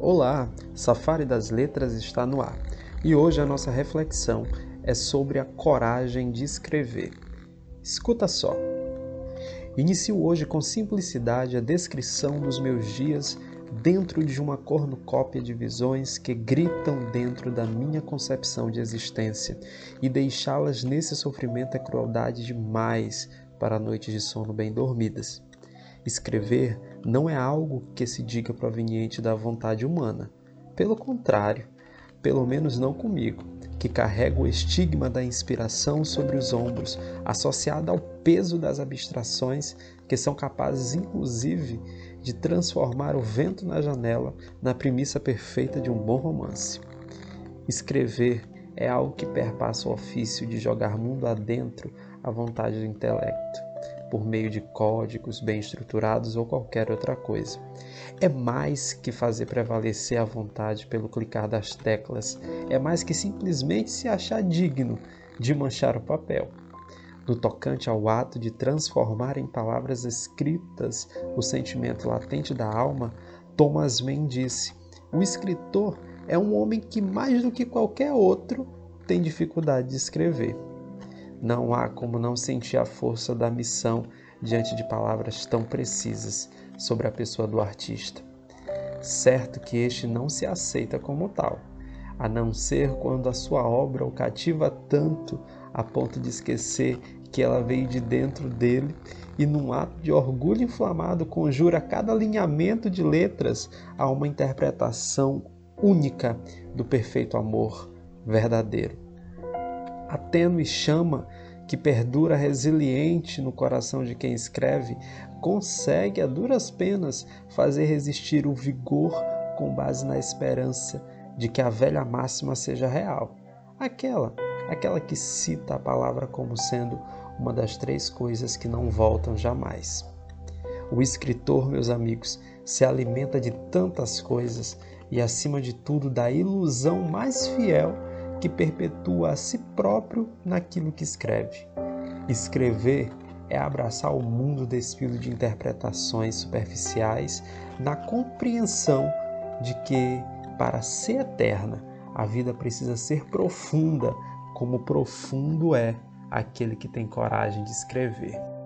Olá, Safari das Letras está no ar e hoje a nossa reflexão é sobre a coragem de escrever. Escuta só. Inicio hoje com simplicidade a descrição dos meus dias dentro de uma cornucópia de visões que gritam dentro da minha concepção de existência e deixá-las nesse sofrimento é crueldade demais para noites de sono bem dormidas. Escrever não é algo que se diga proveniente da vontade humana. Pelo contrário, pelo menos não comigo, que carrego o estigma da inspiração sobre os ombros, associada ao peso das abstrações que são capazes, inclusive, de transformar o vento na janela na premissa perfeita de um bom romance. Escrever é algo que perpassa o ofício de jogar mundo adentro à vontade do intelecto por meio de códigos bem estruturados ou qualquer outra coisa. É mais que fazer prevalecer a vontade pelo clicar das teclas, é mais que simplesmente se achar digno de manchar o papel. No tocante ao ato de transformar em palavras escritas o sentimento latente da alma, Thomas Mann disse: o escritor é um homem que, mais do que qualquer outro, tem dificuldade de escrever. Não há como não sentir a força da missão diante de palavras tão precisas sobre a pessoa do artista. Certo que este não se aceita como tal, a não ser quando a sua obra o cativa tanto a ponto de esquecer que ela veio de dentro dele e, num ato de orgulho inflamado, conjura cada alinhamento de letras a uma interpretação única do perfeito amor verdadeiro a tênue chama que perdura resiliente no coração de quem escreve, consegue a duras penas fazer resistir o vigor com base na esperança de que a velha máxima seja real. Aquela, aquela que cita a palavra como sendo uma das três coisas que não voltam jamais. O escritor, meus amigos, se alimenta de tantas coisas e, acima de tudo, da ilusão mais fiel que perpetua a si próprio naquilo que escreve. Escrever é abraçar o mundo despido de interpretações superficiais, na compreensão de que, para ser eterna, a vida precisa ser profunda, como profundo é aquele que tem coragem de escrever.